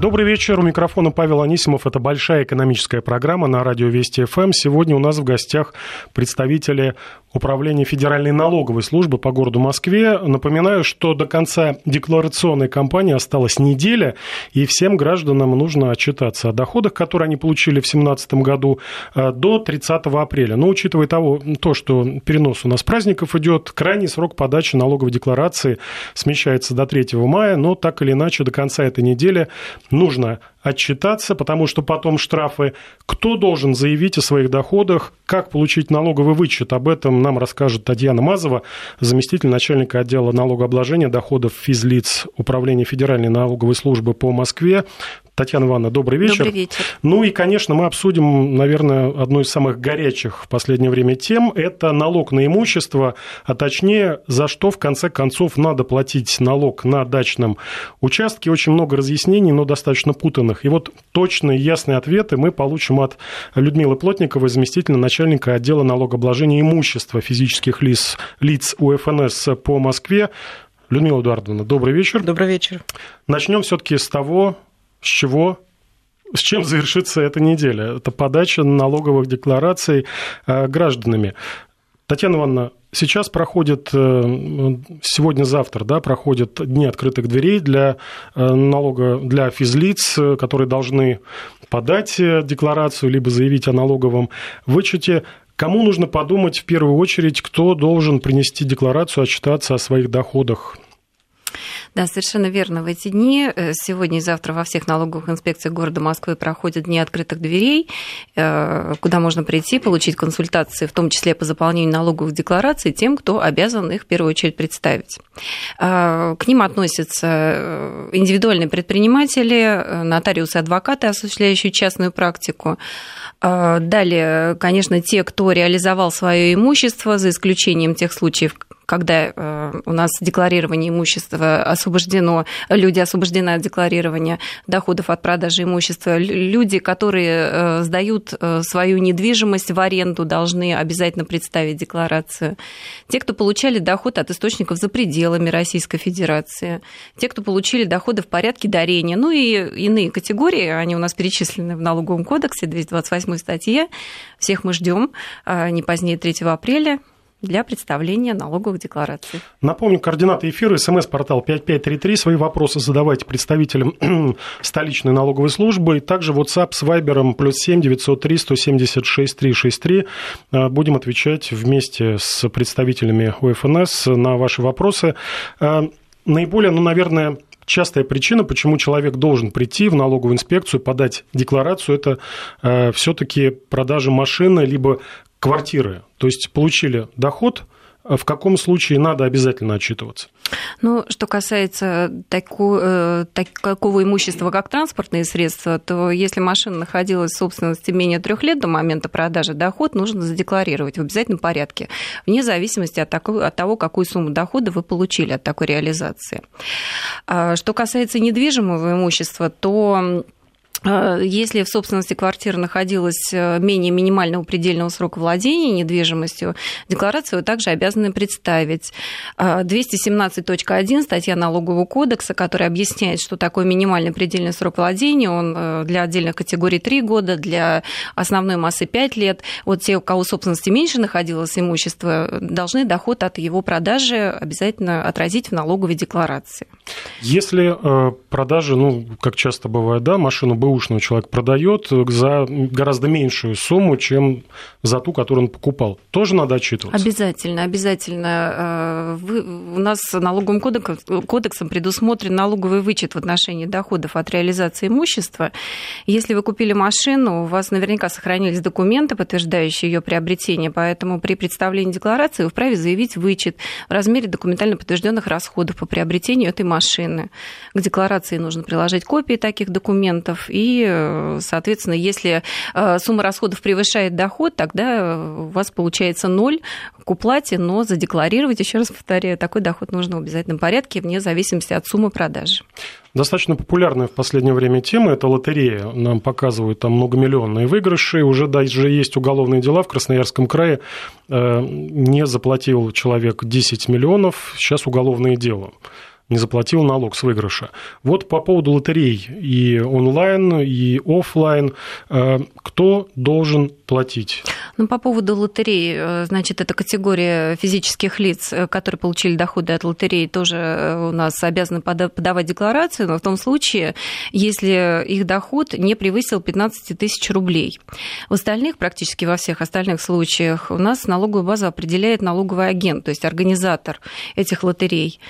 Добрый вечер. У микрофона Павел Анисимов. Это большая экономическая программа на радио Вести ФМ. Сегодня у нас в гостях представители Управления Федеральной налоговой службы по городу Москве. Напоминаю, что до конца декларационной кампании осталась неделя, и всем гражданам нужно отчитаться о доходах, которые они получили в 2017 году, э, до 30 апреля. Но учитывая того, то, что перенос у нас праздников идет, крайний срок подачи налоговой декларации смещается до 3 мая, но так или иначе до конца этой недели нужно отчитаться, потому что потом штрафы. Кто должен заявить о своих доходах, как получить налоговый вычет? Об этом нам расскажет Татьяна Мазова, заместитель начальника отдела налогообложения доходов физлиц Управления Федеральной налоговой службы по Москве. Татьяна Ивановна, добрый вечер. Добрый вечер. Ну и, конечно, мы обсудим, наверное, одну из самых горячих в последнее время тем. Это налог на имущество, а точнее, за что в конце концов надо платить налог на дачном участке. Очень много разъяснений, но достаточно путанных. И вот точные, ясные ответы мы получим от Людмилы Плотниковой, заместителя начальника отдела налогообложения имущества физических лиц, лиц УФНС по Москве. Людмила Эдуардовна, добрый вечер. Добрый вечер. Начнем все-таки с того, с чего с чем завершится эта неделя? Это подача налоговых деклараций э, гражданами. Татьяна Ивановна, сейчас проходит, э, сегодня-завтра, да, проходят дни открытых дверей для э, налога, для физлиц, которые должны подать декларацию, либо заявить о налоговом вычете. Кому нужно подумать в первую очередь, кто должен принести декларацию, отчитаться о своих доходах? Да, совершенно верно. В эти дни, э, сегодня и завтра во всех налоговых инспекциях города Москвы проходят дни открытых дверей, э, куда можно прийти, получить консультации, в том числе по заполнению налоговых деклараций, тем, кто обязан их в первую очередь представить. Э, к ним относятся индивидуальные предприниматели, нотариусы, адвокаты, осуществляющие частную практику, Далее, конечно, те, кто реализовал свое имущество, за исключением тех случаев, когда э, у нас декларирование имущества освобождено, люди освобождены от декларирования доходов от продажи имущества, люди, которые э, сдают э, свою недвижимость в аренду, должны обязательно представить декларацию. Те, кто получали доход от источников за пределами Российской Федерации, те, кто получили доходы в порядке дарения, ну и иные категории, они у нас перечислены в налоговом кодексе, 228 статье. Всех мы ждем не позднее 3 апреля для представления налоговых деклараций. Напомню, координаты эфира, смс-портал 5533. Свои вопросы задавайте представителям столичной налоговой службы. И также WhatsApp с Viber плюс 7 903 176 363. Будем отвечать вместе с представителями УФНС на ваши вопросы. А, наиболее, ну, наверное, частая причина, почему человек должен прийти в налоговую инспекцию, подать декларацию, это э, все-таки продажа машины либо квартиры, то есть получили доход, в каком случае надо обязательно отчитываться? Ну, что касается таку, э, такого имущества, как транспортные средства, то если машина находилась в собственности менее трех лет до момента продажи, доход нужно задекларировать в обязательном порядке, вне зависимости от, такой, от того, какую сумму дохода вы получили от такой реализации. А что касается недвижимого имущества, то если в собственности квартиры находилась э, менее минимального предельного срока владения недвижимостью, декларацию вы также обязаны представить. 217.1 э, статья налогового кодекса, которая объясняет, что такое минимальный предельный срок владения, он для отдельных категорий 3 года, для основной массы 5 лет. Вот те, у кого собственности меньше находилось имущество, должны доход от его продажи обязательно отразить в налоговой декларации. Если продажи, ну, как часто бывает, да, машину бэушного человек продает за гораздо меньшую сумму, чем за ту, которую он покупал. Тоже надо отчитываться? Обязательно, обязательно. Э, вы, у нас налоговым кодексом, кодексом предусмотрен налоговый вычет в отношении доходов от реализации имущества. Если вы купили машину, у вас наверняка сохранились документы, подтверждающие ее приобретение, поэтому при представлении декларации вы вправе заявить вычет в размере документально подтвержденных расходов по приобретению этой машины. К декларации нужно приложить копии таких документов и, э, соответственно, если э, сумма расходов превышает доход, тогда у вас получается ноль к уплате, но задекларировать, еще раз повторяю, такой доход нужно в обязательном порядке, вне зависимости от суммы продажи. Достаточно популярная в последнее время тема – это лотерея. Нам показывают там многомиллионные выигрыши. Уже даже есть уголовные дела в Красноярском крае. Э, не заплатил человек 10 миллионов, сейчас уголовное дело. Не заплатил налог с выигрыша. Вот по поводу лотерей и онлайн, и офлайн, э, кто должен платить? Ну, по поводу лотерей, э, значит, это категория физических лиц, э, которые получили доходы от лотереи, тоже у нас обязаны подавать декларацию, но в том случае, если их доход не превысил 15 тысяч рублей. В остальных, практически во всех остальных случаях, у нас налоговую базу определяет налоговый агент, то есть организатор этих лотерей.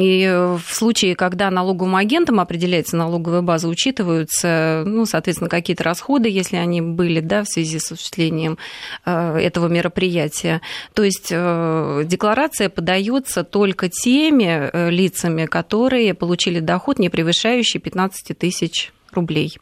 И в случае, когда налоговым агентом определяется налоговая база, учитываются, ну, соответственно, какие-то расходы, если они были да, в связи с осуществлением э, этого мероприятия. То есть э, декларация подается только теми э, лицами, которые получили доход, не превышающий 15 тысяч рублей.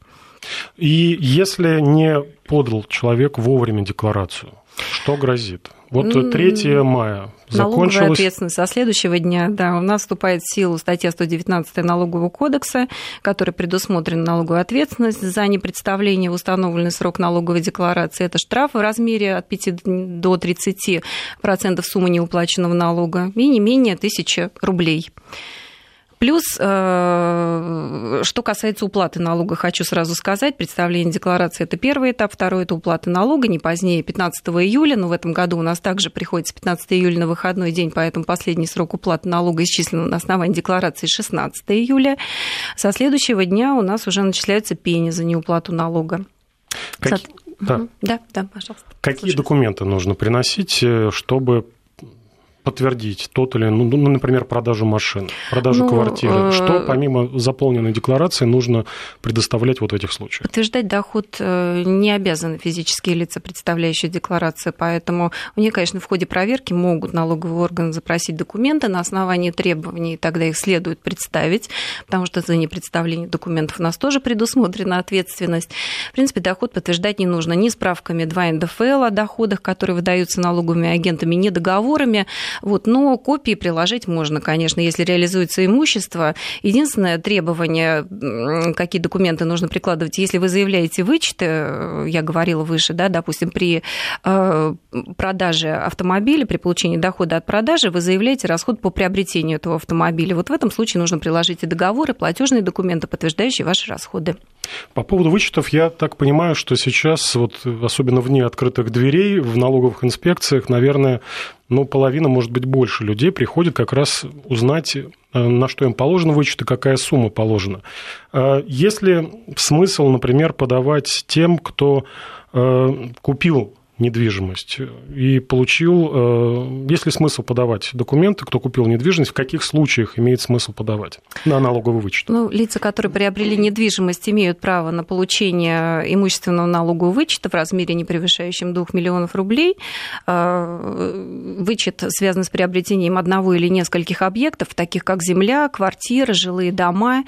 И если не подал человек вовремя декларацию, что грозит? Вот 3 мая закончилось... Налоговая ответственность со следующего дня, да, у нас вступает в силу статья 119 Налогового кодекса, который предусмотрен налоговую ответственность за непредставление в установленный срок налоговой декларации. Это штраф в размере от 5 до 30% суммы неуплаченного налога и не менее 1000 рублей. Плюс, э, что касается уплаты налога, хочу сразу сказать, представление декларации – это первый этап, второй – это уплата налога не позднее 15 июля, но в этом году у нас также приходится 15 июля на выходной день, поэтому последний срок уплаты налога исчислен на основании декларации 16 июля. Со следующего дня у нас уже начисляются пени за неуплату налога. Как... Да. да, да, пожалуйста. Какие Слушаю. документы нужно приносить, э, чтобы подтвердить тот или, ну, ну, например, продажу машин, продажу ну, квартиры? Э, что помимо заполненной декларации нужно предоставлять вот в этих случаях? Подтверждать доход э, не обязаны физические лица, представляющие декларации, поэтому у них, конечно, в ходе проверки могут налоговый орган запросить документы на основании требований, тогда их следует представить, потому что за непредставление документов у нас тоже предусмотрена ответственность. В принципе, доход подтверждать не нужно ни справками 2 НДФЛ о доходах, которые выдаются налоговыми агентами, ни договорами, вот, но копии приложить можно, конечно, если реализуется имущество. Единственное требование, какие документы нужно прикладывать, если вы заявляете вычеты, э, я говорила выше, да, допустим, при э, продаже автомобиля, при получении дохода от продажи, вы заявляете расход по приобретению этого автомобиля. Вот в этом случае нужно приложить и договоры, платежные документы, подтверждающие ваши расходы. По поводу вычетов, я так понимаю, что сейчас, вот, особенно вне открытых дверей, в налоговых инспекциях, наверное, ну, половина, может быть, больше людей приходит как раз узнать, э, на что им положено вычет и какая сумма положена. А есть ли смысл, например, подавать тем, кто э, купил недвижимость и получил, э, есть ли смысл подавать документы, кто купил недвижимость, в каких случаях имеет смысл подавать на налоговый вычет? Ну, лица, которые приобрели недвижимость, имеют право на получение имущественного налогового вычета в размере, не превышающем 2 миллионов рублей. Э, вычет связан с приобретением одного или нескольких объектов, таких как земля, квартиры, жилые дома,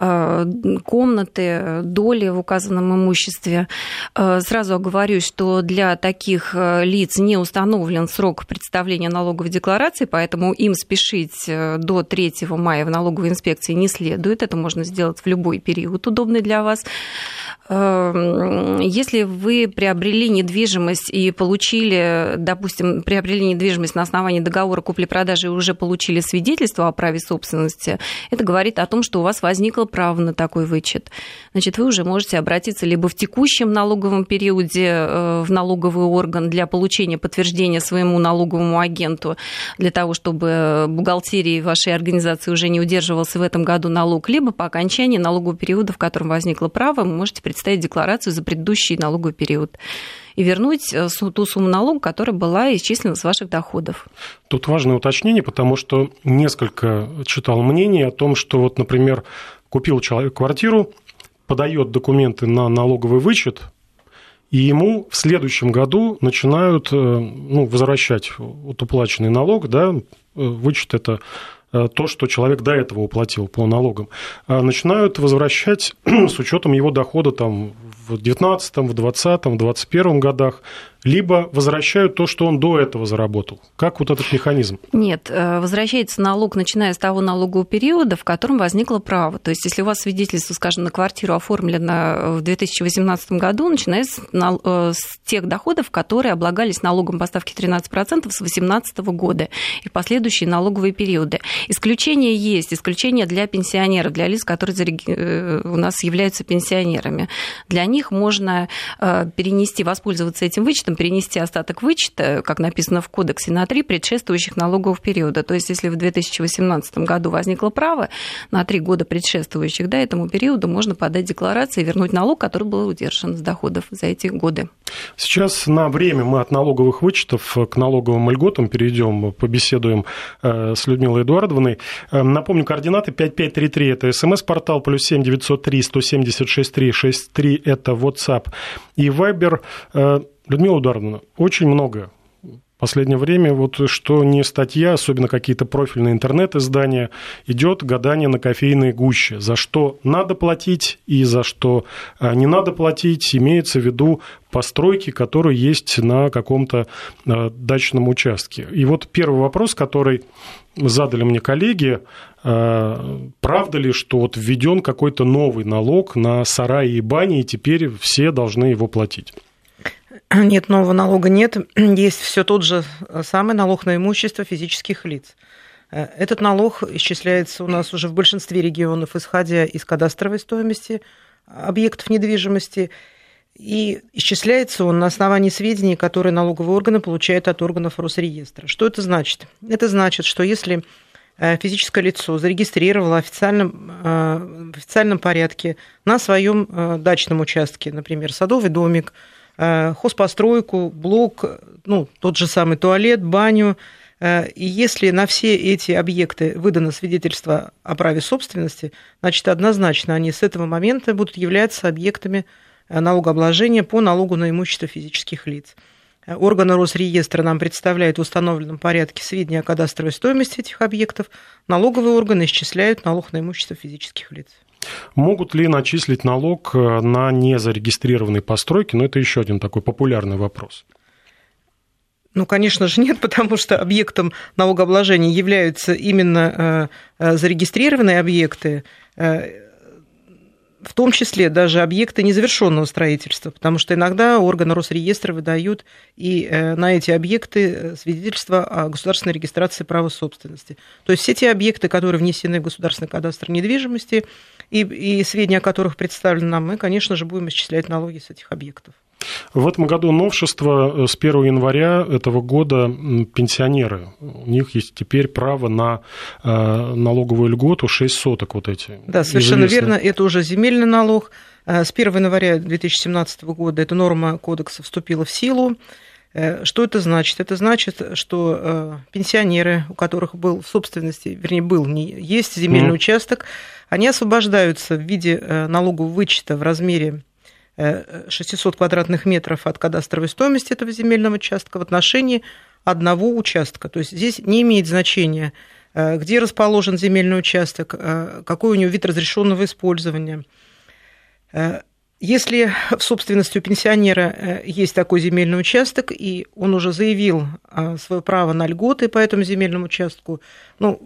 э, комнаты, доли в указанном имуществе. Сразу оговорюсь, что для э, лиц не установлен срок представления налоговой декларации, поэтому им спешить э, до 3 мая в налоговой инспекции не следует. Это можно сделать в любой период, удобный для вас. Эм, если вы приобрели недвижимость и получили, допустим, приобрели недвижимость на основании договора купли-продажи и уже получили свидетельство о праве собственности, это говорит о том, что у вас возникло право на такой вычет. Значит, вы уже можете обратиться либо в текущем налоговом периоде э, в налоговый орган для получения подтверждения своему налоговому агенту, для того, чтобы бухгалтерии вашей организации уже не удерживался в этом году налог, либо по окончании налогового периода, в котором возникло право, вы можете представить декларацию за предыдущий налоговый период и вернуть э, ту сумму налога, которая была исчислена с ваших доходов. Тут важное уточнение, потому что несколько читал мнений о том, что вот, например, купил человек квартиру, подает документы на налоговый вычет, и ему в следующем году начинают э, ну, возвращать вот уплаченный налог, да, э, вычет это то, что человек до этого уплатил по налогам, а начинают возвращать с учетом его дохода там, в 2019, в 2020, в 2021 годах. Либо возвращают то, что он до этого заработал? Как вот этот механизм? Нет, э, возвращается налог, начиная с того налогового периода, в котором возникло право. То есть, если у вас свидетельство, скажем, на квартиру оформлено в 2018 году, начиная с, э, с тех доходов, которые облагались налогом по ставке 13% с 2018 года и последующие налоговые периоды. Исключения есть, исключения для пенсионеров, для лиц, которые э, у нас являются пенсионерами. Для них можно перенести, воспользоваться этим вычетом вычетом перенести остаток вычета, как написано в кодексе, на три предшествующих налоговых периода. То есть, если в 2018 году возникло право на три года предшествующих да, этому периоду, можно подать декларации и вернуть налог, который был удержан с доходов за эти годы. Сейчас на время мы от налоговых вычетов к налоговым льготам перейдем, побеседуем э, с Людмилой Эдуардовной. Э, напомню, координаты 5533 – это смс-портал, плюс 7 903 176 363 – это WhatsApp и Viber. Людмила Ударовна, очень много последнее время, вот что не статья, особенно какие-то профильные интернет-издания, идет гадание на кофейной гуще. За что надо платить и за что а, не надо платить, имеется в виду постройки, которые есть на каком-то а, дачном участке. И вот первый вопрос, который задали мне коллеги, а, правда ли, что вот введен какой-то новый налог на сараи и бани, и теперь все должны его платить? Нет, нового налога нет. Есть все тот же самый налог на имущество физических лиц. Э, этот налог исчисляется у нас уже в большинстве регионов, исходя из кадастровой стоимости объектов недвижимости. И исчисляется он на основании сведений, которые налоговые органы получают от органов Росреестра. Что это значит? Это значит, что если э, физическое лицо зарегистрировало официальном, э, в официальном порядке на своем дачном участке, например, садовый домик, Э, хозпостройку, блок, ну, тот же самый туалет, баню. Э, и если на все эти объекты выдано свидетельство о праве собственности, значит, однозначно они с этого момента будут являться объектами э, налогообложения по налогу на имущество физических лиц. Органы Росреестра нам представляют в установленном порядке сведения о кадастровой стоимости этих объектов. Налоговые органы исчисляют налог на имущество физических лиц. Могут ли начислить налог э, на незарегистрированные постройки? Но ну, это еще один такой популярный вопрос. Ну, конечно же, нет, потому что объектом налогообложения являются именно э, э, зарегистрированные объекты, в том числе даже объекты незавершенного строительства, потому что иногда органы Росреестра выдают и на эти объекты свидетельства о государственной регистрации права собственности. То есть все те объекты, которые внесены в государственный кадастр недвижимости, и, и сведения о которых представлены нам, мы, конечно же, будем исчислять налоги с этих объектов. В этом году новшество с 1 января этого года пенсионеры. У них есть теперь право на э, налоговую льготу 6 соток вот эти. Да, совершенно известные. верно. Это уже земельный налог. Э, с 1 января 2017 года эта норма кодекса вступила в силу. Э, что это значит? Это значит, что пенсионеры, у которых был в собственности, вернее, был, не есть земельный mm. участок, они освобождаются в виде э, налогового вычета в размере 600 э, квадратных метров от кадастровой стоимости этого земельного участка в отношении одного участка. То есть здесь не имеет значения, э, где расположен земельный участок, какой у него вид разрешенного использования. Если в собственности у пенсионера есть такой земельный участок, и он уже заявил свое право на льготы по этому земельному участку, ну,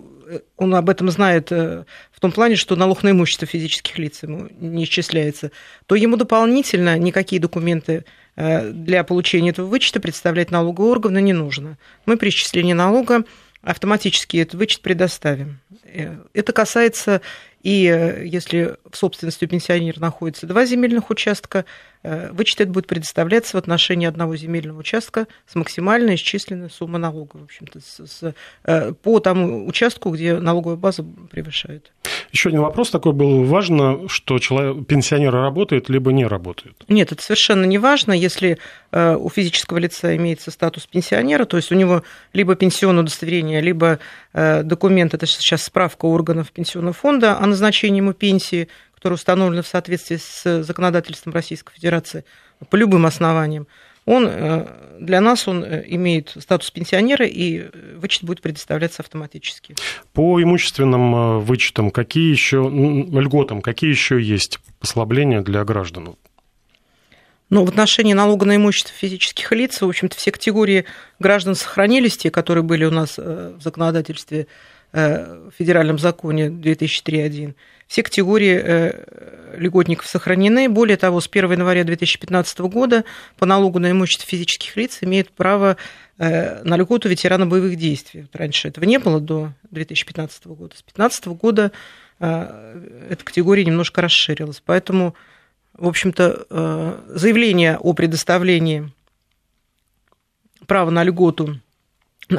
он об этом знает э, в том плане, что налог на имущество физических лиц ему не исчисляется, то ему дополнительно никакие документы э, для получения этого вычета представлять налоговые органы не нужно. Мы при исчислении налога автоматически этот вычет предоставим. Э, это касается и если в собственности у пенсионера находится два земельных участка, Э, вычет будет предоставляться в отношении одного земельного участка с максимальной исчисленной суммой налога, в общем-то, с, с, э, по тому участку, где налоговая база превышает. Еще один вопрос такой был. Важно, что человек, пенсионер работает, либо не работает? Нет, это совершенно не важно. Если э, у физического лица имеется статус пенсионера, то есть у него либо пенсионное удостоверение, либо документ, это сейчас справка органов пенсионного фонда о назначении ему пенсии, которое установлено в соответствии с законодательством Российской Федерации по любым основаниям, он э, для нас он э, имеет статус пенсионера, и вычет будет предоставляться автоматически. По имущественным э, вычетам, какие еще льготам, какие еще есть послабления для граждан? Но в отношении налога на имущество физических лиц, в общем-то, все категории граждан сохранились, те, которые были у нас э, в законодательстве э, в федеральном законе 2003.1. Все категории э, льготников сохранены. Более того, с 1 января 2015 года по налогу на имущество физических лиц имеют право на льготу ветерана боевых действий. Раньше этого не было до 2015 года. С 2015 года эта категория немножко расширилась. Поэтому в общем-то, э, заявление о предоставлении права на льготу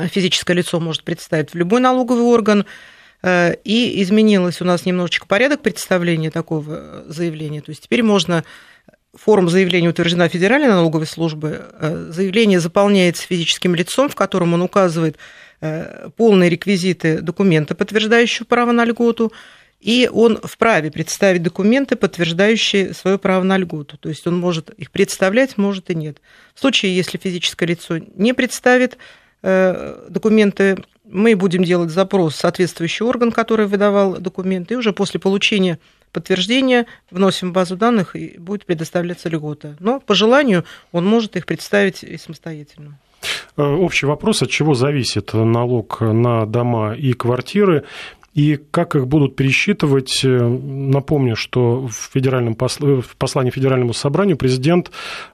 физическое лицо может представить в любой налоговый орган. Э, и изменилось у нас немножечко порядок представления такого заявления. То есть теперь можно форма заявления утверждена Федеральной налоговой службы. Э, заявление заполняется физическим лицом, в котором он указывает полные реквизиты документа, подтверждающего право на льготу, и он вправе представить документы, подтверждающие свое право на льготу. То есть он может их представлять, может и нет. В случае, если физическое лицо не представит э, документы, мы будем делать запрос в соответствующий орган, который выдавал документы, и уже после получения подтверждения вносим в базу данных и будет предоставляться льгота. Но по желанию он может их представить и самостоятельно. Э, общий вопрос, от чего зависит налог на дома и квартиры. И как их будут пересчитывать, э, напомню, что в, федеральном посл... в послании Федеральному собранию президент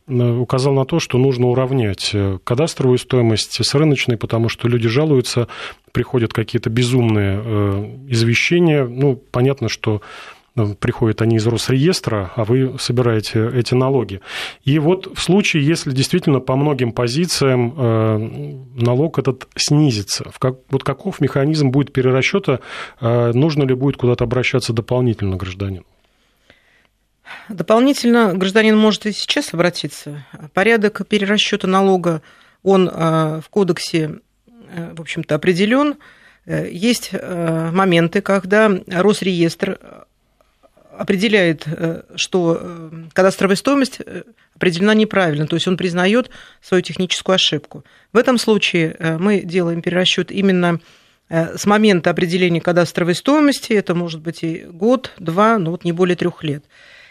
э, указал на то, что нужно уравнять э, кадастровую стоимость с рыночной, потому что люди жалуются, приходят какие-то безумные извещения. Ну, понятно, что приходят они из Росреестра, а вы собираете эти налоги. И вот в случае, если действительно по многим позициям э, налог этот снизится, вот каков механизм будет перерасчета, э, нужно ли будет куда-то обращаться дополнительно гражданину? Дополнительно гражданин может и сейчас обратиться. Порядок перерасчета налога, он э, в кодексе, в общем-то, определен. Есть моменты, когда Росреестр определяет, э, что э, кадастровая стоимость э, определена неправильно, то есть он признает свою техническую ошибку. В этом случае мы делаем перерасчет именно с момента определения кадастровой стоимости, это может быть и год, два, но вот не более трех лет.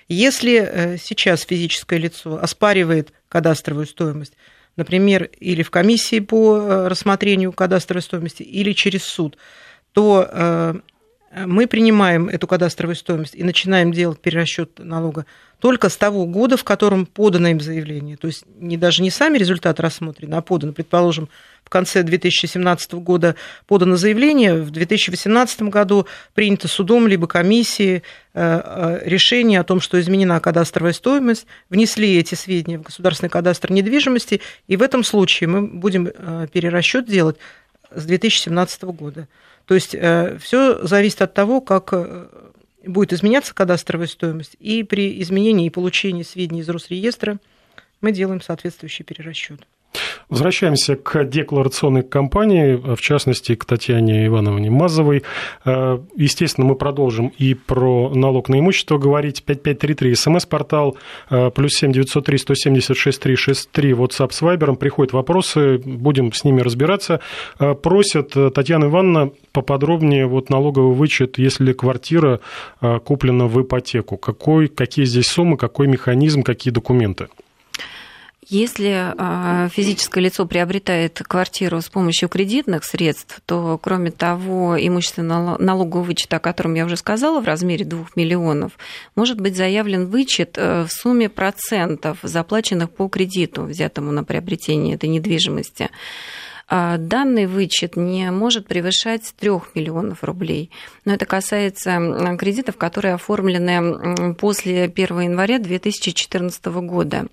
Если сейчас физическое лицо оспаривает кадастровую стоимость, например, или в комиссии по рассмотрению кадастровой стоимости, или через суд, то мы принимаем эту кадастровую стоимость и начинаем делать перерасчет налога только с того года, в котором подано им заявление. То есть не, даже не сами результаты рассмотрены, а подано. Предположим, в конце 2017 года подано заявление, в 2018 году принято судом либо комиссией э, э, решение о том, что изменена кадастровая стоимость, внесли эти сведения в государственный кадастр недвижимости, и в этом случае мы будем э, перерасчет делать с 2017 года. То есть э, все зависит от того, как э, будет изменяться кадастровая стоимость, и при изменении и получении сведений из Росреестра мы делаем соответствующий перерасчет. Возвращаемся к декларационной кампании, в частности, к Татьяне Ивановне Мазовой. Э, естественно, мы продолжим и про налог на имущество говорить. 5533 смс-портал, э, плюс 7 903 176 363 WhatsApp с Вайбером. Приходят вопросы, будем с ними разбираться. Э, просят Татьяна Ивановна поподробнее вот налоговый вычет, если квартира куплена в ипотеку. Какой, какие здесь суммы, какой механизм, какие документы? Если а, физическое лицо приобретает квартиру с помощью кредитных средств, то, кроме того, имущественного налогового вычета, о котором я уже сказала, в размере 2 миллионов, может быть заявлен вычет э, в сумме процентов, заплаченных по кредиту, взятому на приобретение этой недвижимости. А данный вычет не может превышать 3 миллионов рублей. Но это касается кредитов, которые оформлены после 1 января 2014 года.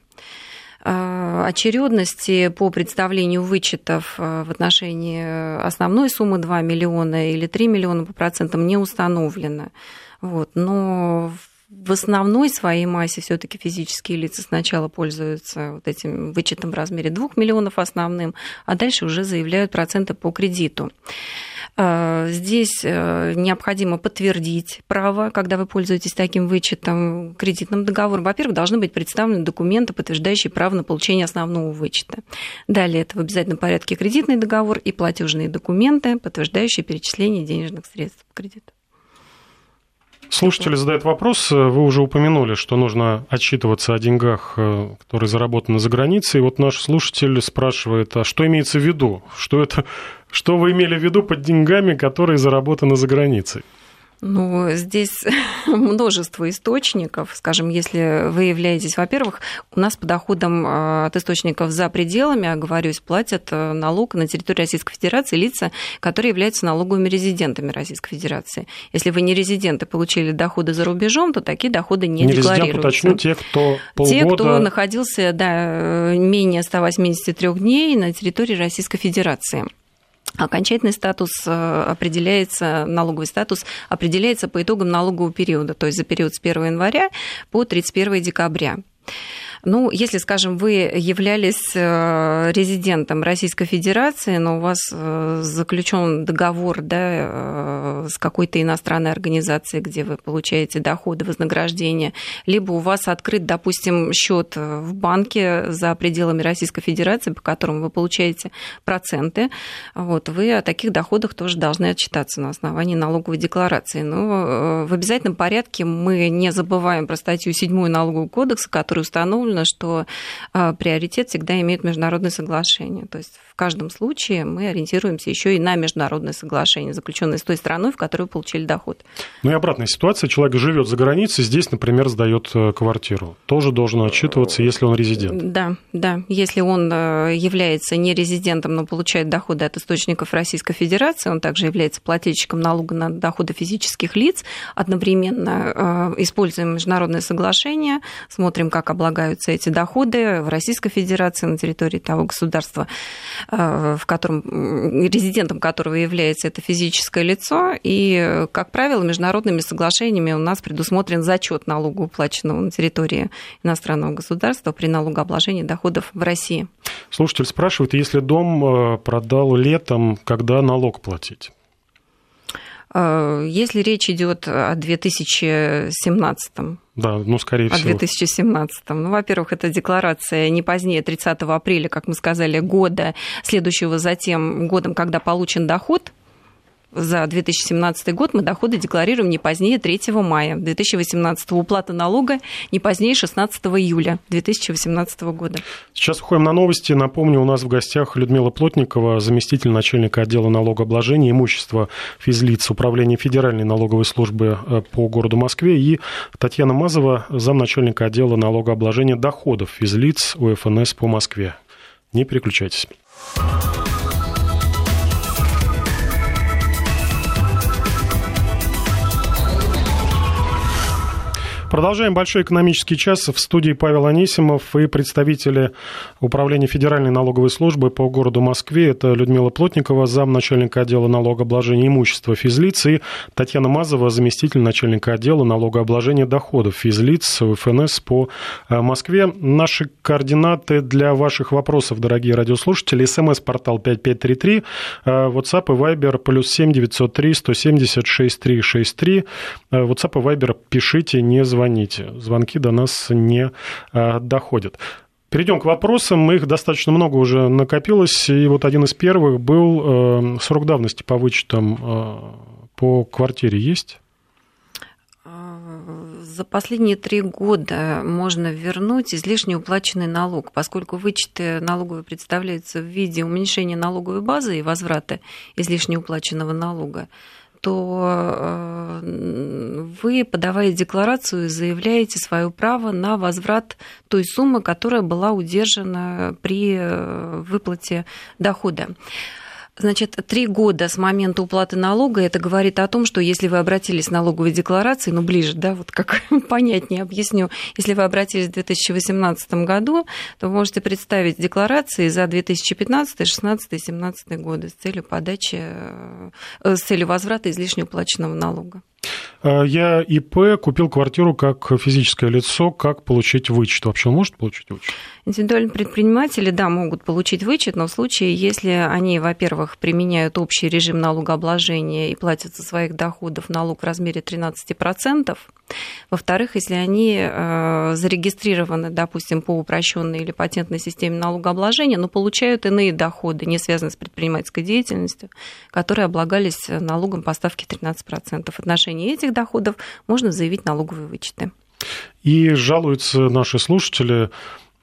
Э, очередности по представлению вычетов э, в отношении основной суммы 2 миллиона или 3 миллиона по процентам не установлено. Вот. Но в основной своей массе все-таки физические лица сначала пользуются вот этим вычетом в размере 2 миллионов основным, а дальше уже заявляют проценты по кредиту. Э, здесь э, необходимо подтвердить право, когда вы пользуетесь таким вычетом, кредитным договором. Во-первых, должны быть представлены документы, подтверждающие право на получение основного вычета. Далее это в обязательном порядке кредитный договор и платежные документы, подтверждающие перечисление денежных средств по кредиту. Слушатели задают вопрос. Вы уже упомянули, что нужно отчитываться о деньгах, э, которые заработаны за границей. И вот наш слушатель спрашивает, а что имеется в виду? Что это, что вы имели в виду под деньгами, которые заработаны за границей? Ну, здесь множество источников. Скажем, если вы являетесь, во-первых, у нас по доходам э, от источников за пределами, оговорюсь, платят э, налог на территории Российской Федерации лица, которые являются налоговыми резидентами Российской Федерации. Если вы не резиденты, получили доходы за рубежом, то такие доходы не, не декларируются. уточню, те, кто полгода... Те, кто находился да, э, менее 183 дней на территории Российской Федерации. Окончательный статус э, определяется, налоговый статус определяется по итогам налогового периода, то есть за период с 1 января по 31 декабря. Ну, если, скажем, вы являлись э, резидентом Российской Федерации, но у вас э, заключен договор да, э, с какой-то иностранной организацией, где вы получаете доходы, вознаграждения, либо у вас открыт, допустим, счет в банке за пределами Российской Федерации, по которому вы получаете проценты, вот, вы о таких доходах тоже должны отчитаться на основании налоговой декларации. Но в обязательном порядке мы не забываем про статью 7 налогового кодекса, которая установлена установлено, что а, приоритет всегда имеет международные соглашения. То есть в каждом случае мы ориентируемся еще и на международное соглашение, заключенное с той страной, в которой получили доход. Ну и обратная ситуация. Человек живет за границей, здесь, например, сдает э, квартиру. Тоже должен отчитываться, если он резидент. Да, да. Если он э, является не резидентом, но получает доходы от источников Российской Федерации, он также является плательщиком налога на доходы физических лиц, одновременно э, используем международное соглашение, смотрим, как облагаются эти доходы в Российской Федерации на территории того государства, Э, в котором резидентом которого является это физическое лицо. И, как правило, международными соглашениями у нас предусмотрен зачет налога, уплаченного на территории иностранного государства при налогообложении доходов в России. Слушатель спрашивает, если дом э, продал летом, когда налог платить? Э, если речь идет о 2017 да, ну, скорее всего. О 2017. Ну, во-первых, это декларация не позднее 30 апреля, как мы сказали, года, следующего за тем годом, когда получен доход – за 2017 год мы доходы декларируем не позднее 3 мая 2018 уплата налога не позднее 16 июля 2018 года. Сейчас уходим на новости. Напомню, у нас в гостях Людмила Плотникова, заместитель начальника отдела налогообложения имущества физлиц Управления Федеральной налоговой службы э, по городу Москве и Татьяна Мазова, замначальника отдела налогообложения доходов физлиц УФНС по Москве. Не переключайтесь. Продолжаем большой экономический час. В студии Павел Анисимов и представители Управления Федеральной налоговой службы по городу Москве. Это Людмила Плотникова, замначальника отдела налогообложения имущества физлиц, и Татьяна Мазова, заместитель начальника отдела налогообложения доходов физлиц ФНС по э, Москве. Наши координаты для ваших вопросов, дорогие радиослушатели. СМС-портал 5533, э, WhatsApp и Viber плюс 7 903 170 6363. WhatsApp и Viber пишите, не звоните звоните. Звонки до нас не а, доходят. Перейдем к вопросам. Их достаточно много уже накопилось. И вот один из первых был э, срок давности по вычетам э, по квартире есть? За последние три года можно вернуть излишне уплаченный налог, поскольку вычеты налоговые представляются в виде уменьшения налоговой базы и возврата излишне уплаченного налога то э, вы, подавая декларацию, заявляете свое право на возврат той суммы, которая была удержана при э, выплате дохода. Значит, три года с момента уплаты налога, это говорит о том, что если вы обратились в налоговой декларации, ну, ближе, да, вот как понятнее объясню, если вы обратились в 2018 году, то вы можете представить декларации за 2015, 2016 и 2017 годы с целью подачи, э, с целью возврата излишне уплаченного налога. А, я ИП купил квартиру как физическое лицо. Как получить вычет? Вообще он может получить вычет? Индивидуальные предприниматели, да, могут получить вычет, но в случае, если они, во-первых, применяют общий режим налогообложения и платят со своих доходов налог в размере 13%, Во-вторых, если они э, зарегистрированы, допустим, по упрощенной или патентной системе налогообложения, но получают иные доходы, не связанные с предпринимательской деятельностью, которые облагались налогом по ставке 13%. В отношении этих доходов можно заявить налоговые вычеты. И жалуются наши слушатели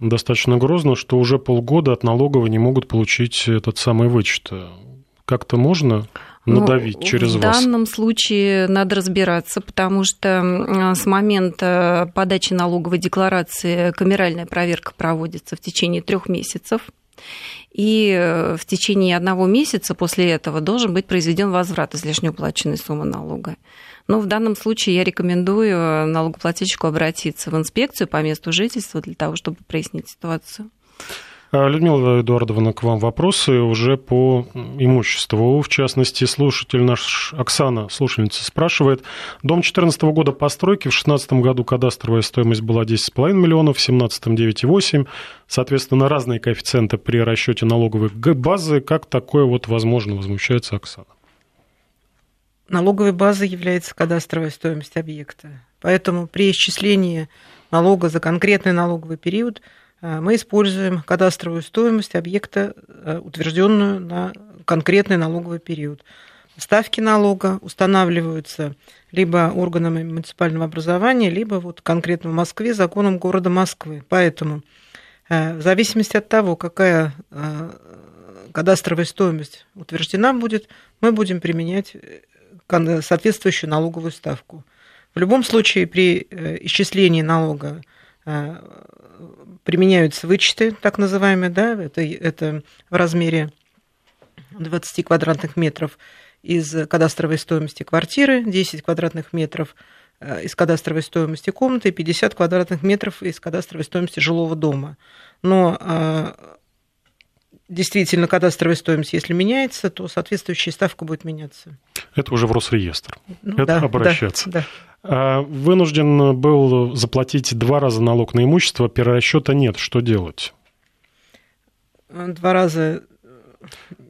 достаточно грозно, что уже полгода от налоговой не могут получить этот самый вычет. Как-то можно надавить ну, через в вас? В данном случае надо разбираться, потому что с момента подачи налоговой декларации камеральная проверка проводится в течение трех месяцев. И э, в течение одного месяца после этого должен быть произведен возврат излишне уплаченной суммы налога. Но в данном случае я рекомендую налогоплательщику обратиться в инспекцию по месту жительства для того, чтобы прояснить ситуацию. А, Людмила Эдуардовна, к вам вопросы уже по имуществу. В частности, слушатель наш Оксана, слушательница, спрашивает. Дом 2014 года постройки, в 2016 году кадастровая стоимость была 10,5 миллионов, в 2017 9,8. Соответственно, разные коэффициенты при расчете налоговой базы. Как такое вот возможно, возмущается Оксана? Налоговой базой является кадастровая стоимость объекта. Поэтому при исчислении налога за конкретный налоговый период – мы используем кадастровую стоимость объекта, э, утвержденную на конкретный налоговый период. Ставки налога устанавливаются либо органами муниципального образования, либо вот конкретно в Москве законом города Москвы. Поэтому э, в зависимости от того, какая кадастровая стоимость утверждена будет, мы будем применять соответствующую налоговую ставку. В любом случае при исчислении налога применяются вычеты, так называемые, да, это, это в размере 20 квадратных метров из кадастровой стоимости квартиры, 10 квадратных метров э, из кадастровой стоимости комнаты и 50 квадратных метров из кадастровой стоимости жилого дома. Но э, действительно кадастровая стоимость, если меняется, то соответствующая ставка будет меняться. Это уже в Росреестр. Ну, Это да, обращаться. Да, да. А, вынужден был заплатить два раза налог на имущество, перерасчета нет. Что делать? Два раза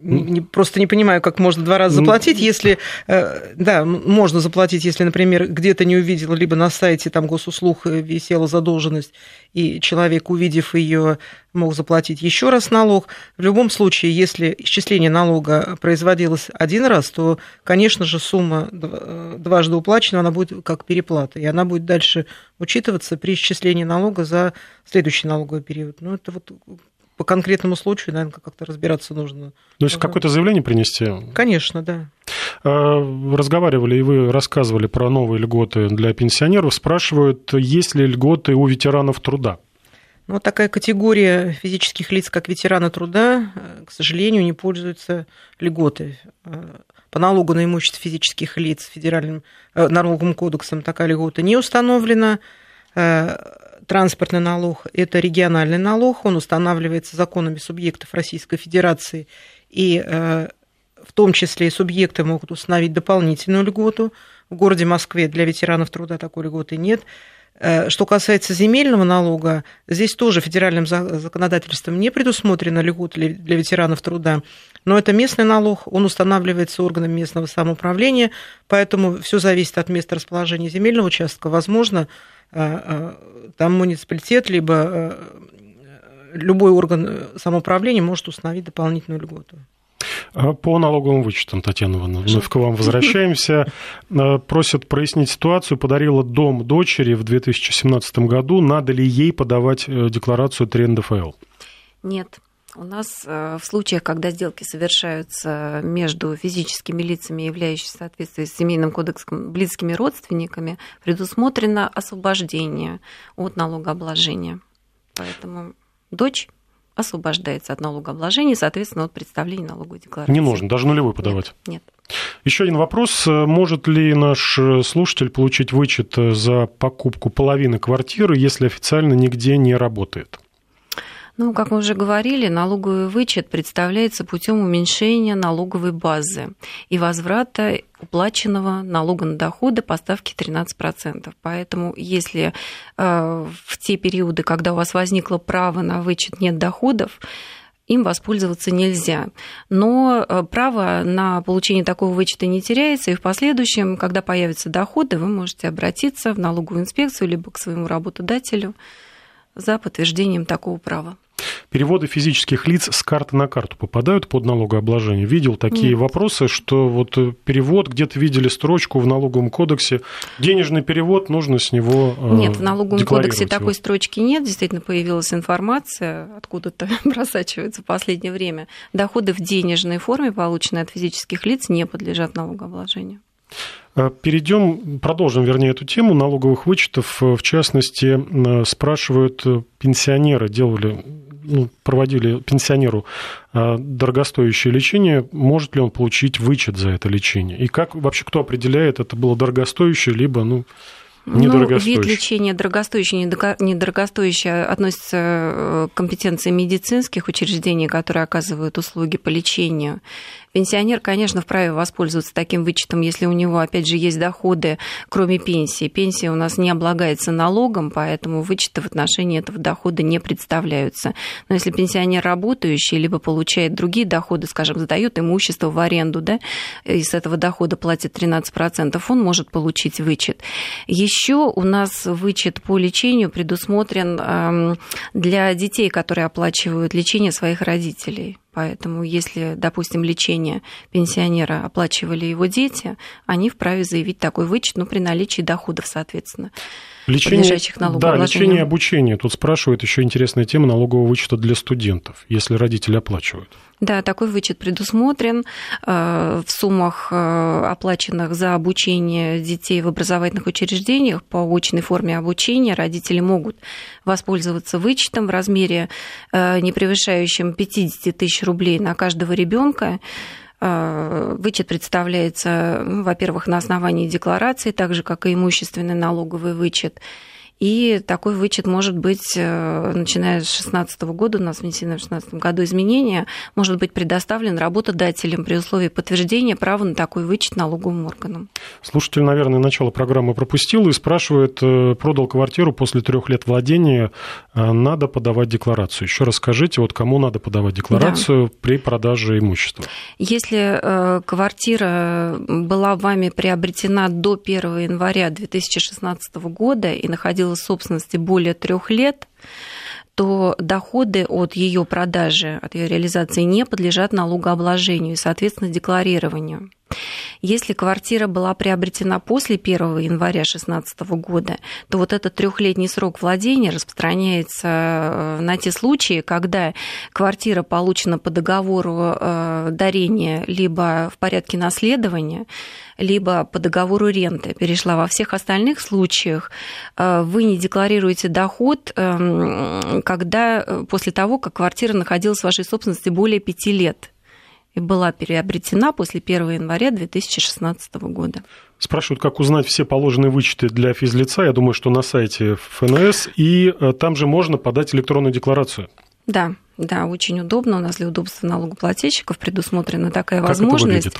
не, просто не понимаю, как можно два раза заплатить, если, э, да, можно заплатить, если, например, где-то не увидел, либо на сайте там госуслуг э, висела задолженность, и человек, увидев ее, мог заплатить еще раз налог. В любом случае, если исчисление налога производилось один раз, то, конечно же, сумма э, дважды уплачена, она будет как переплата, и она будет дальше учитываться при исчислении налога за следующий налоговый период. Ну, это вот по конкретному случаю, наверное, как-то разбираться нужно. То есть какое-то заявление принести? Конечно, да. А, разговаривали и вы рассказывали про новые льготы для пенсионеров. Спрашивают, есть ли льготы у ветеранов труда? Ну, вот такая категория физических лиц, как ветераны труда, э, к сожалению, не пользуются льготой. Э, по налогу на имущество физических лиц федеральным э, налоговым кодексом такая льгота не установлена транспортный налог – это региональный налог, он устанавливается законами субъектов Российской Федерации, и э, в том числе субъекты могут установить дополнительную льготу. В городе Москве для ветеранов труда такой льготы нет. Э, что касается земельного налога, здесь тоже федеральным законодательством не предусмотрена льгота для ветеранов труда, но это местный налог, он устанавливается органами местного самоуправления, поэтому все зависит от места расположения земельного участка. Возможно, там муниципалитет, либо а, любой орган самоуправления может установить дополнительную льготу. По налоговым вычетам, Татьяна Ивановна, вновь к вам возвращаемся. Просят прояснить ситуацию. Подарила дом дочери в 2017 году. Надо ли ей подавать э, декларацию 3 НДФЛ? Нет. У нас э, в случаях, когда сделки совершаются между физическими лицами, являющимися в соответствии с Семейным кодексом близкими родственниками, предусмотрено освобождение от налогообложения. Поэтому дочь освобождается от налогообложения, соответственно, от представления налоговой декларации. Не нужно, даже нулевой подавать? Нет. нет. Еще один вопрос. Может ли наш слушатель получить вычет за покупку половины квартиры, если официально нигде не работает? Ну, как мы уже говорили, налоговый вычет представляется путем уменьшения налоговой базы и возврата уплаченного налога на доходы по ставке 13%. Поэтому если э, в те периоды, когда у вас возникло право на вычет нет доходов, им воспользоваться нельзя. Но э, право на получение такого вычета не теряется, и в последующем, когда появятся доходы, вы можете обратиться в налоговую инспекцию либо к своему работодателю за подтверждением такого права. Переводы физических лиц с карты на карту попадают под налогообложение? Видел такие Нет. вопросы, что вот э, перевод, где-то видели строчку в налоговом кодексе, денежный перевод, нужно с него э, Нет, в налоговом кодексе его. такой строчки нет, действительно появилась информация, откуда-то просачивается в последнее время. Доходы в денежной форме, полученные от физических лиц, не подлежат налогообложению. Э, перейдем, продолжим, вернее, эту тему налоговых вычетов. В частности, спрашивают пенсионеры, делали ну, проводили пенсионеру а, дорогостоящее лечение, может ли он получить вычет за это лечение? И как вообще кто определяет, это было дорогостоящее, либо, ну, ну, вид лечения дорогостоящий, недорогостоящий относится э, к компетенции медицинских учреждений, которые оказывают услуги по лечению. Пенсионер, конечно, вправе воспользоваться таким вычетом, если у него, опять же, есть доходы, кроме пенсии. Пенсия у нас не облагается налогом, поэтому вычеты в отношении этого дохода не представляются. Но если пенсионер работающий, либо получает другие доходы, скажем, сдает имущество в аренду, да, и с этого дохода платит 13%, он может получить вычет. Еще у нас вычет по лечению предусмотрен эм, для детей, которые оплачивают лечение своих родителей. Поэтому, если, допустим, лечение пенсионера оплачивали его дети, они вправе заявить такой вычет, ну, при наличии доходов, соответственно. Лечение, да, лечение и обучение. Тут спрашивают еще интересная тема налогового вычета для студентов, если родители оплачивают. Да, такой вычет предусмотрен э, в суммах, э, оплаченных за обучение детей в образовательных учреждениях по очной форме обучения. Родители могут воспользоваться вычетом в размере, э, не превышающем 50 тысяч рублей на каждого ребенка. Вычет представляется, ну, во-первых, на основании декларации, так же, как и имущественный налоговый вычет. И такой вычет может быть, э, начиная с 2016 года, у нас внесены в 2016 году изменения, может быть предоставлен работодателям при условии подтверждения права на такой вычет налоговым органам. Слушатель, наверное, начало программы пропустил и спрашивает, э, продал квартиру после трех лет владения, э, надо подавать декларацию. Еще раз скажите, вот кому надо подавать декларацию да. при продаже имущества? Если квартира была вами приобретена до 1 января 2016 года и находилась в собственности более трех лет, то доходы от ее продажи, от ее реализации не подлежат налогообложению и, соответственно, декларированию. Если квартира была приобретена после 1 января 2016 года, то вот этот трехлетний срок владения распространяется э, на те случаи, когда квартира получена по договору э, дарения либо в порядке наследования, либо по договору ренты перешла. Во всех остальных случаях э, вы не декларируете доход, эм, когда после того, как квартира находилась в вашей собственности более пяти лет и была приобретена после 1 января 2016 года. Спрашивают, как узнать все положенные вычеты для физлица. Я думаю, что на сайте ФНС. И э, там же можно подать электронную декларацию. Да, да, очень удобно. У нас для удобства налогоплательщиков предусмотрена такая как возможность.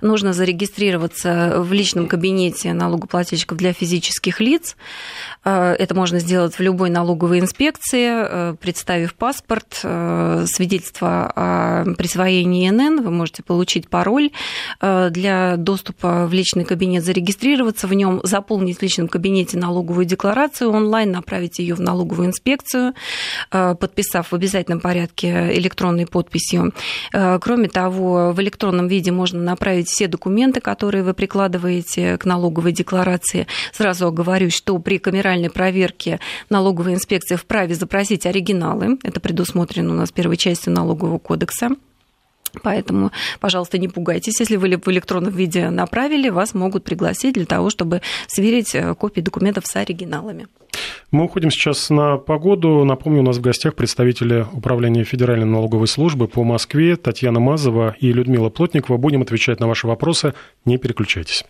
Нужно зарегистрироваться в личном кабинете налогоплательщиков для физических лиц. Э, это можно сделать в любой налоговой инспекции, э, представив паспорт, э, свидетельство о присвоении НН. Вы можете получить пароль для доступа в личный кабинет, зарегистрироваться в нем, заполнить в личном кабинете налоговую декларацию онлайн, направить ее в налоговую инспекцию, подписав в обязательном порядке электронной подписью. Кроме того, в электронном виде можно направить все документы, которые вы прикладываете к налоговой декларации. Сразу оговорюсь, что при камеральном генеральной проверки налоговая инспекция вправе запросить оригиналы. Это предусмотрено у нас первой частью налогового кодекса. Поэтому, пожалуйста, не пугайтесь, если вы в электронном виде направили, вас могут пригласить для того, чтобы сверить э, копии документов с оригиналами. Мы уходим сейчас на погоду. Напомню, у нас в гостях представители Управления Федеральной налоговой службы по Москве Татьяна Мазова и Людмила Плотникова. Будем отвечать на ваши вопросы. Не переключайтесь.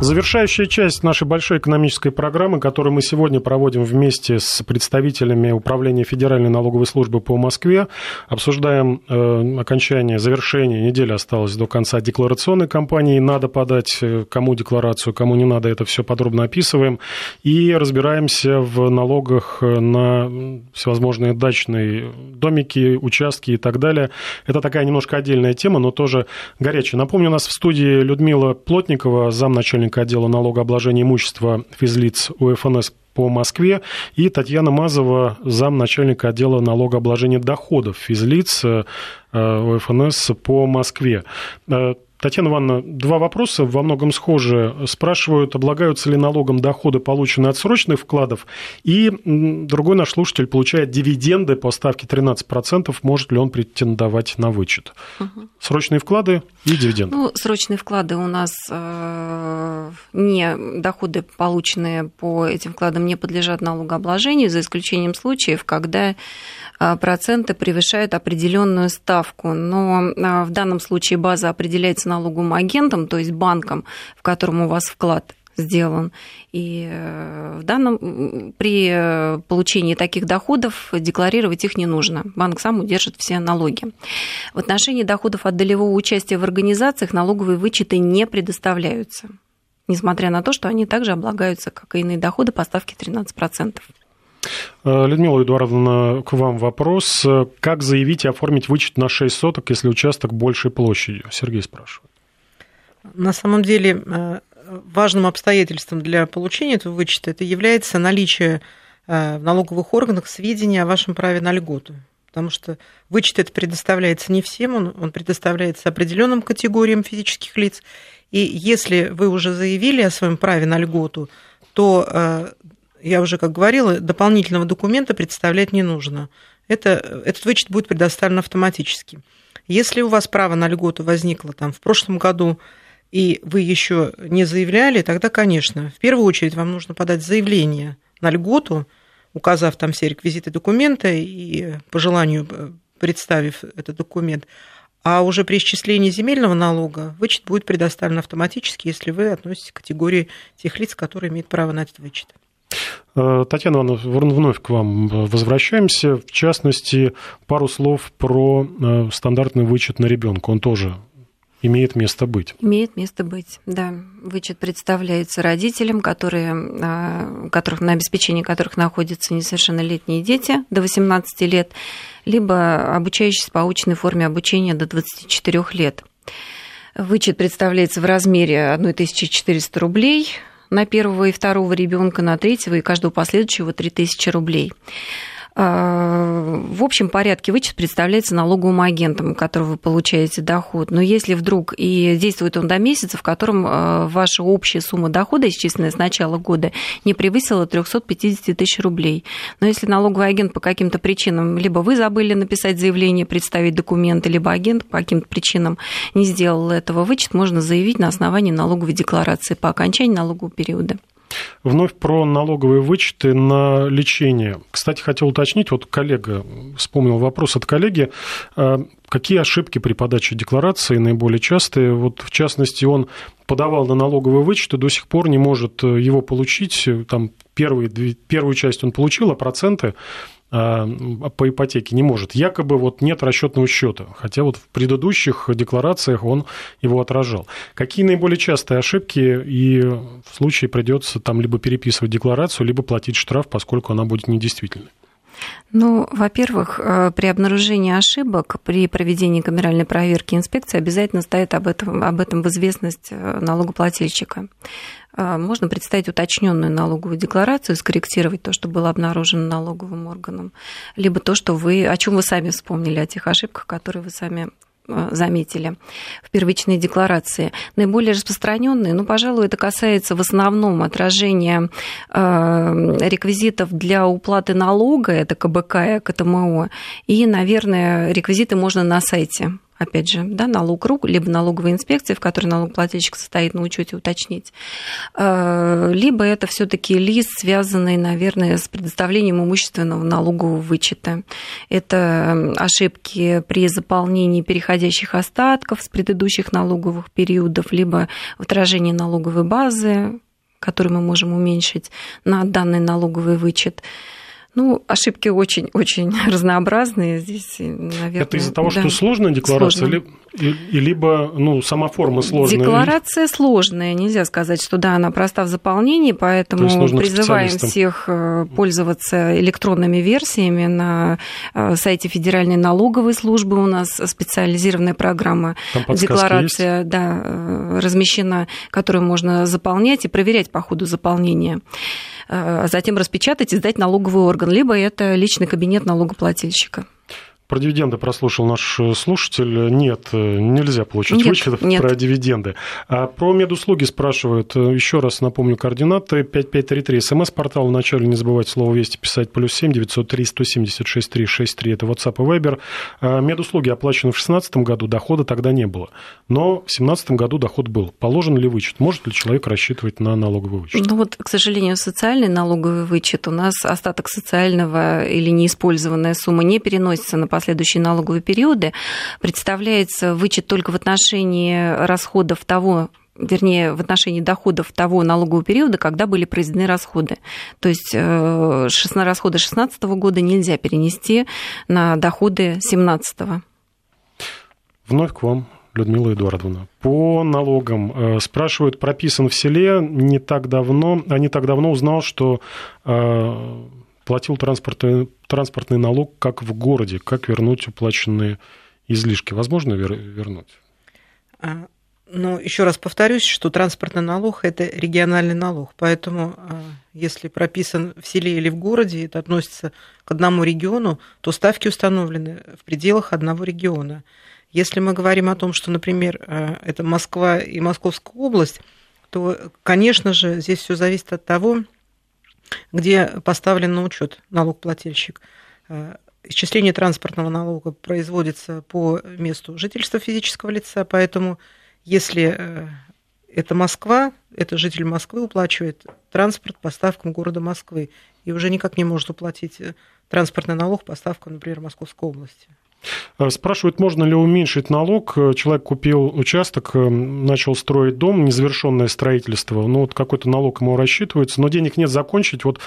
Завершающая часть нашей большой экономической программы, которую мы сегодня проводим вместе с представителями Управления Федеральной налоговой службы по Москве, обсуждаем э, окончание, завершение, неделя осталась до конца декларационной кампании, надо подать э, кому декларацию, кому не надо, это все подробно описываем, и разбираемся в налогах на всевозможные дачные домики, участки и так далее. Это такая немножко отдельная тема, но тоже горячая. Напомню, у нас в студии Людмила Плотникова, замначальника начальника отдела налогообложения имущества физлиц УФНС по Москве, и Татьяна Мазова, замначальника отдела налогообложения доходов физлиц э, УФНС по Москве. Татьяна Ивановна, два вопроса во многом схожи. Спрашивают, облагаются ли налогом доходы, полученные от срочных вкладов, и другой наш слушатель получает дивиденды по ставке 13%, может ли он претендовать на вычет. Угу. Срочные вклады и дивиденды. Ну, срочные вклады у нас э, не доходы, полученные по этим вкладам, не подлежат налогообложению, за исключением случаев, когда проценты превышают определенную ставку. Но а, в данном случае база определяется налоговым агентом, то есть банком, в котором у вас вклад сделан. И э, в данном, при э, получении таких доходов декларировать их не нужно. Банк сам удержит все налоги. В отношении доходов от долевого участия в организациях налоговые вычеты не предоставляются, несмотря на то, что они также облагаются, как и иные доходы по ставке 13%. Э, Людмила Эдуардовна, к вам вопрос. Как заявить и оформить вычет на 6 соток, если участок большей площадью? Сергей спрашивает. На самом деле э, важным обстоятельством для получения этого вычета это является наличие э, в налоговых органах сведения о вашем праве на льготу. Потому что вычет это предоставляется не всем, он, он предоставляется определенным категориям физических лиц. И если вы уже заявили о своем праве на льготу, то я уже, как говорила, дополнительного документа представлять не нужно. Это, этот вычет будет предоставлен автоматически. Если у вас право на льготу возникло там, в прошлом году, и вы еще не заявляли, тогда, конечно, в первую очередь вам нужно подать заявление на льготу, указав там все реквизиты документа и по желанию э, представив этот документ. А уже при исчислении земельного налога вычет будет предоставлен автоматически, если вы относитесь к категории тех лиц, которые имеют право на этот вычет. Э, Татьяна Ивановна, вновь к вам возвращаемся. В частности, пару слов про э, стандартный вычет на ребенка. Он тоже имеет место быть. Имеет место быть, да. Вычет представляется родителям, которые, э, которых, на обеспечении которых находятся несовершеннолетние дети до 18 лет, либо обучающиеся по очной форме обучения до 24 лет. Вычет представляется в размере 1400 рублей – на первого и второго ребенка, на третьего и каждого последующего 3000 рублей. А, в общем порядке вычет представляется налоговым агентом, у которого вы получаете доход. Но если вдруг и действует он до месяца, в котором а, ваша общая сумма дохода, исчисленная с начала года, не превысила 350 тысяч рублей. Но если налоговый агент по каким-то причинам, либо вы забыли написать заявление, представить документы, либо агент по каким-то причинам не сделал этого, вычет можно заявить на основании налоговой декларации по окончании налогового периода. Вновь про налоговые вычеты на лечение. Кстати, хотел уточнить, вот коллега, вспомнил вопрос от коллеги, а, какие ошибки при подаче декларации наиболее частые? Вот, в частности, он подавал на налоговые вычеты, до сих пор не может его получить. Там первые, первую часть он получил, а проценты по ипотеке не может. Якобы вот нет расчетного счета, хотя вот в предыдущих декларациях он его отражал. Какие наиболее частые ошибки и в случае придется там либо переписывать декларацию, либо платить штраф, поскольку она будет недействительной? Ну, во-первых, э, при обнаружении ошибок, при проведении камеральной проверки инспекции обязательно стоит об этом, об этом в известность э, налогоплательщика. А, можно представить уточненную налоговую декларацию, скорректировать то, что было обнаружено налоговым органом, либо то, что вы, о чем вы сами вспомнили, о тех ошибках, которые вы сами заметили в первичной декларации. Наиболее распространенные, ну, пожалуй, это касается в основном отражения а, реквизитов для уплаты налога, это КБК и КТМО, и, наверное, реквизиты можно на сайте опять же, да, налог РУК, либо налоговая инспекция, в которой налогоплательщик состоит на учете, уточнить. Э, либо это все таки лист, связанный, наверное, с предоставлением имущественного налогового вычета. Это ошибки при заполнении переходящих остатков с предыдущих налоговых периодов, либо в отражении налоговой базы, которую мы можем уменьшить на данный налоговый вычет. Ну, ошибки очень-очень разнообразные здесь, наверное. Это из-за того, да. что сложная декларация, сложно. и, и, либо ну, сама форма сложная? Декларация сложная. Нельзя сказать, что да, она проста в заполнении, поэтому призываем всех э, пользоваться электронными версиями. На э, сайте Федеральной налоговой службы у нас специализированная программа декларация есть? Да, э, размещена, которую можно заполнять и проверять по ходу заполнения. А затем распечатать и сдать налоговый орган, либо это личный кабинет налогоплательщика. Про дивиденды прослушал наш э, слушатель. Нет, э, нельзя получить нет, вычетов нет. про дивиденды. А про медуслуги спрашивают. Э, еще раз напомню координаты. 5533. СМС-портал. Вначале не забывайте слово «Вести» писать. Плюс 7 903 176 363. Это WhatsApp и Viber. А медуслуги оплачены в 2016 году. Дохода тогда не было. Но в 2017 году доход был. Положен ли вычет? Может ли человек рассчитывать на налоговый вычет? Ну вот, к сожалению, социальный налоговый вычет. У нас остаток социального или неиспользованная сумма не переносится на последующие налоговые периоды, представляется вычет только в отношении расходов того вернее, в отношении доходов того налогового периода, когда были произведены расходы. То есть э, расходы 2016 года нельзя перенести на доходы 2017. Вновь к вам, Людмила Эдуардовна. По налогам э, спрашивают, прописан в селе не так давно, а не так давно узнал, что э, платил транспортный, транспортный налог, как в городе. Как вернуть уплаченные излишки? Возможно вернуть? А, ну, еще раз повторюсь, что транспортный налог – это региональный налог, поэтому а, если прописан в селе или в городе, это относится к одному региону, то ставки установлены в пределах одного региона. Если мы говорим о том, что, например, а, это Москва и Московская область, то, конечно же, здесь все зависит от того, где поставлен на учет налогоплательщик. Э, исчисление транспортного налога производится по месту жительства физического лица, поэтому если э, это Москва, это житель Москвы уплачивает транспорт по ставкам города Москвы и уже никак не может уплатить э, транспортный налог по ставкам, например, Московской области. Э, спрашивают, можно ли уменьшить налог. Э, человек купил участок, э, начал строить дом, незавершенное строительство. Ну, вот какой-то налог ему рассчитывается, но денег нет закончить. Вот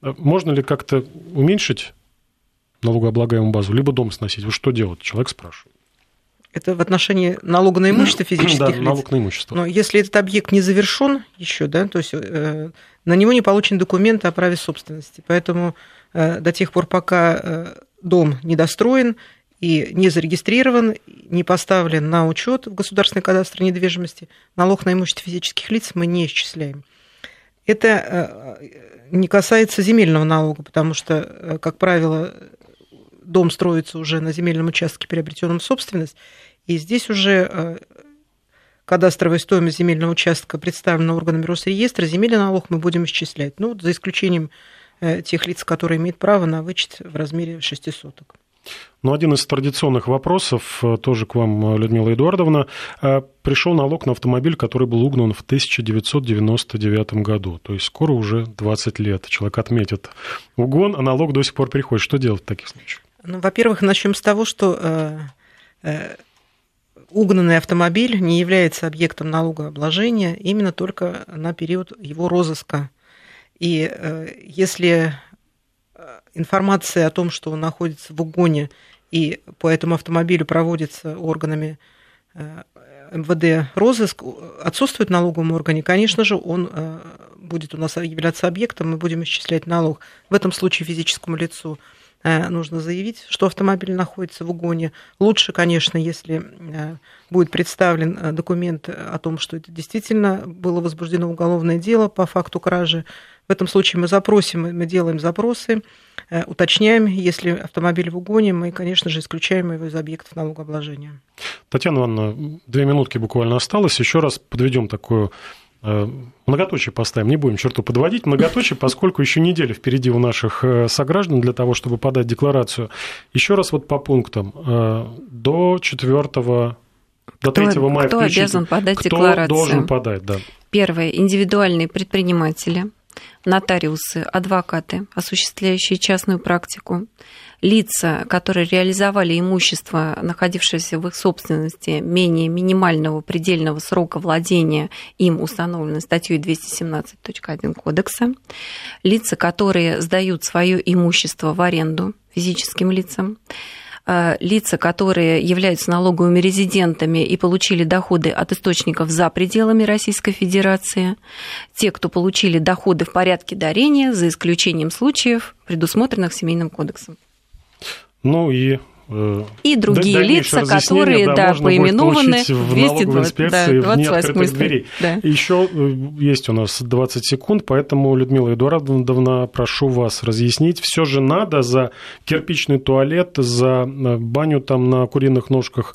можно ли как-то уменьшить налогооблагаемую базу, либо дом сносить? Вот что делать? Человек спрашивает. Это в отношении налога на имущество физических да, лиц. налог на имущество. Но если этот объект не завершен еще, да, то есть э, на него не получен документ о праве собственности. Поэтому э, до тех пор, пока э, дом недостроен, и не зарегистрирован, не поставлен на учет в государственный кадастр недвижимости, налог на имущество физических лиц мы не исчисляем. Это э, не касается земельного налога, потому что, э, как правило, дом строится уже на земельном участке, приобретенном в собственность, и здесь уже э, кадастровая стоимость земельного участка представлена органами Росреестра, земельный налог мы будем исчислять, ну, за исключением тех лиц, которые имеют право на вычет в размере 6 соток. Ну, один из традиционных вопросов, э, тоже к вам, Людмила Эдуардовна. Э, Пришел налог на автомобиль, который был угнан в 1999 году. То есть скоро уже 20 лет. Человек отметит угон, а налог до сих пор приходит. Что делать в таких случаях? Ну, во-первых, начнем с того, что э, э, угнанный автомобиль не является объектом налогообложения именно только на период его розыска. И э, если информация о том, что он находится в угоне, и по этому автомобилю проводится органами э, МВД розыск, отсутствует в налоговом органе, конечно же, он э, будет у нас являться объектом, мы будем исчислять налог. В этом случае физическому лицу э, нужно заявить, что автомобиль находится в угоне. Лучше, конечно, если будет представлен документ о том, что это действительно было возбуждено уголовное дело по факту кражи. В этом случае мы запросим, мы делаем запросы, э, уточняем, если автомобиль в угоне, мы, конечно же, исключаем его из объектов налогообложения. Татьяна Ивановна, две минутки буквально осталось. Еще раз подведем такую Э, многоточие поставим, не будем черту подводить. Многоточие, поскольку еще неделя впереди у наших э, сограждан для того, чтобы подать декларацию. Еще раз вот по пунктам. До 4 до 3 кто, мая Кто обязан подать кто декларацию? должен подать, да. Первое. Индивидуальные предприниматели, нотариусы, адвокаты, осуществляющие частную практику, лица, которые реализовали имущество, находившееся в их собственности, менее минимального предельного срока владения им установлено статьей 217.1 Кодекса, лица, которые сдают свое имущество в аренду физическим лицам, лица, которые являются налоговыми резидентами и получили доходы от источников за пределами Российской Федерации, те, кто получили доходы в порядке дарения, за исключением случаев, предусмотренных Семейным кодексом. Ну и э, и другие лица, которые да, да, поименованы в 220, инспекции да, 28 дверей. Да. Еще э, есть у нас 20 секунд, поэтому, Людмила Эдуардовна, прошу вас разъяснить, все же надо за кирпичный туалет, за э, баню там на куриных ножках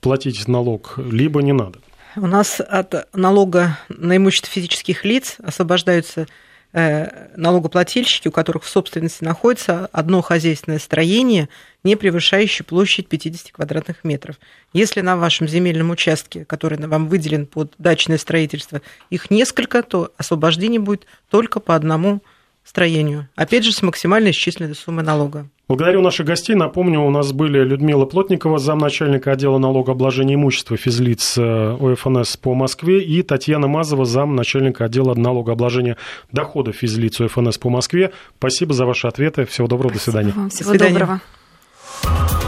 платить налог, либо не надо? У нас от налога на имущество физических лиц освобождаются Э, налогоплательщики, у которых в собственности находится одно хозяйственное строение, не превышающее площадь 50 квадратных метров. Если на вашем земельном участке, который вам выделен под дачное строительство, их несколько, то освобождение будет только по одному строению. Опять же, с максимальной исчисленной суммой налога. Благодарю наших гостей. Напомню, у нас были Людмила Плотникова, замначальника отдела налогообложения имущества физлиц э, ОФНС по Москве, и Татьяна Мазова, замначальника отдела налогообложения доходов физлиц ОФНС по Москве. Спасибо за ваши ответы. Всего доброго, Спасибо до свидания. Вам. Всего до свидания. доброго.